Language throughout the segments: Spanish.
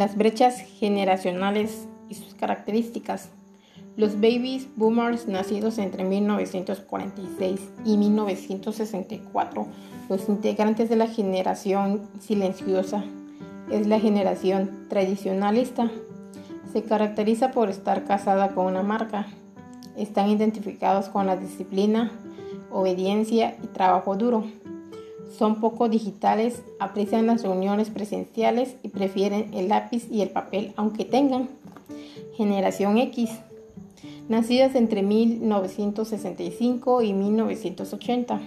Las brechas generacionales y sus características. Los babies boomers nacidos entre 1946 y 1964, los integrantes de la generación silenciosa, es la generación tradicionalista. Se caracteriza por estar casada con una marca. Están identificados con la disciplina, obediencia y trabajo duro. Son poco digitales, aprecian las reuniones presenciales y prefieren el lápiz y el papel aunque tengan. Generación X. Nacidas entre 1965 y 1980.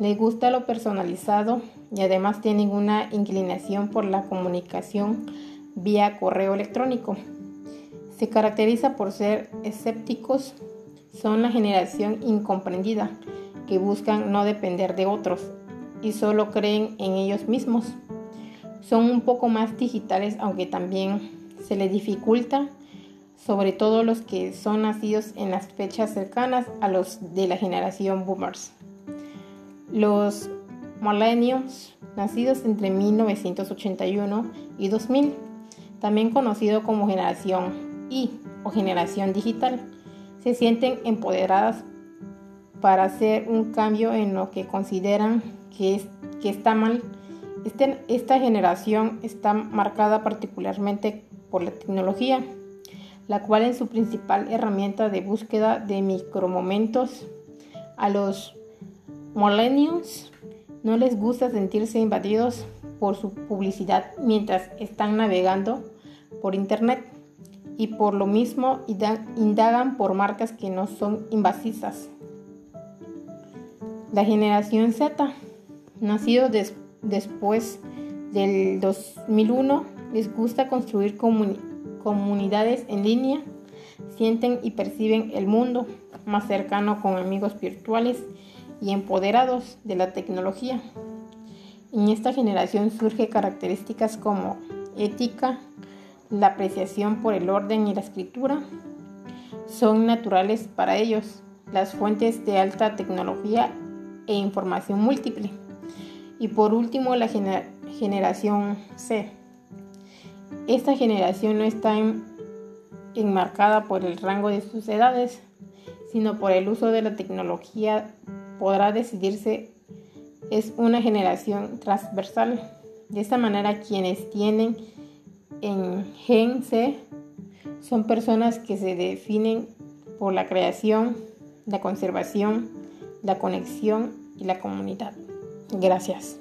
Les gusta lo personalizado y además tienen una inclinación por la comunicación vía correo electrónico. Se caracteriza por ser escépticos, son la generación incomprendida que buscan no depender de otros y solo creen en ellos mismos. Son un poco más digitales, aunque también se les dificulta, sobre todo los que son nacidos en las fechas cercanas a los de la generación boomers. Los millennials, nacidos entre 1981 y 2000, también conocido como generación Y o generación digital, se sienten empoderadas para hacer un cambio en lo que consideran que, es, que está mal. Este, esta generación está marcada particularmente por la tecnología, la cual es su principal herramienta de búsqueda de micromomentos. A los millennials no les gusta sentirse invadidos por su publicidad mientras están navegando por internet y por lo mismo indagan por marcas que no son invasivas. La generación Z, nacido después del 2001, les gusta construir comunidades en línea, sienten y perciben el mundo más cercano con amigos virtuales y empoderados de la tecnología. En esta generación surge características como ética, la apreciación por el orden y la escritura. Son naturales para ellos las fuentes de alta tecnología e información múltiple. Y por último, la generación C. Esta generación no está enmarcada por el rango de sus edades, sino por el uso de la tecnología podrá decidirse es una generación transversal. De esta manera quienes tienen en Gen C son personas que se definen por la creación, la conservación, la conexión y la comunidad. Gracias.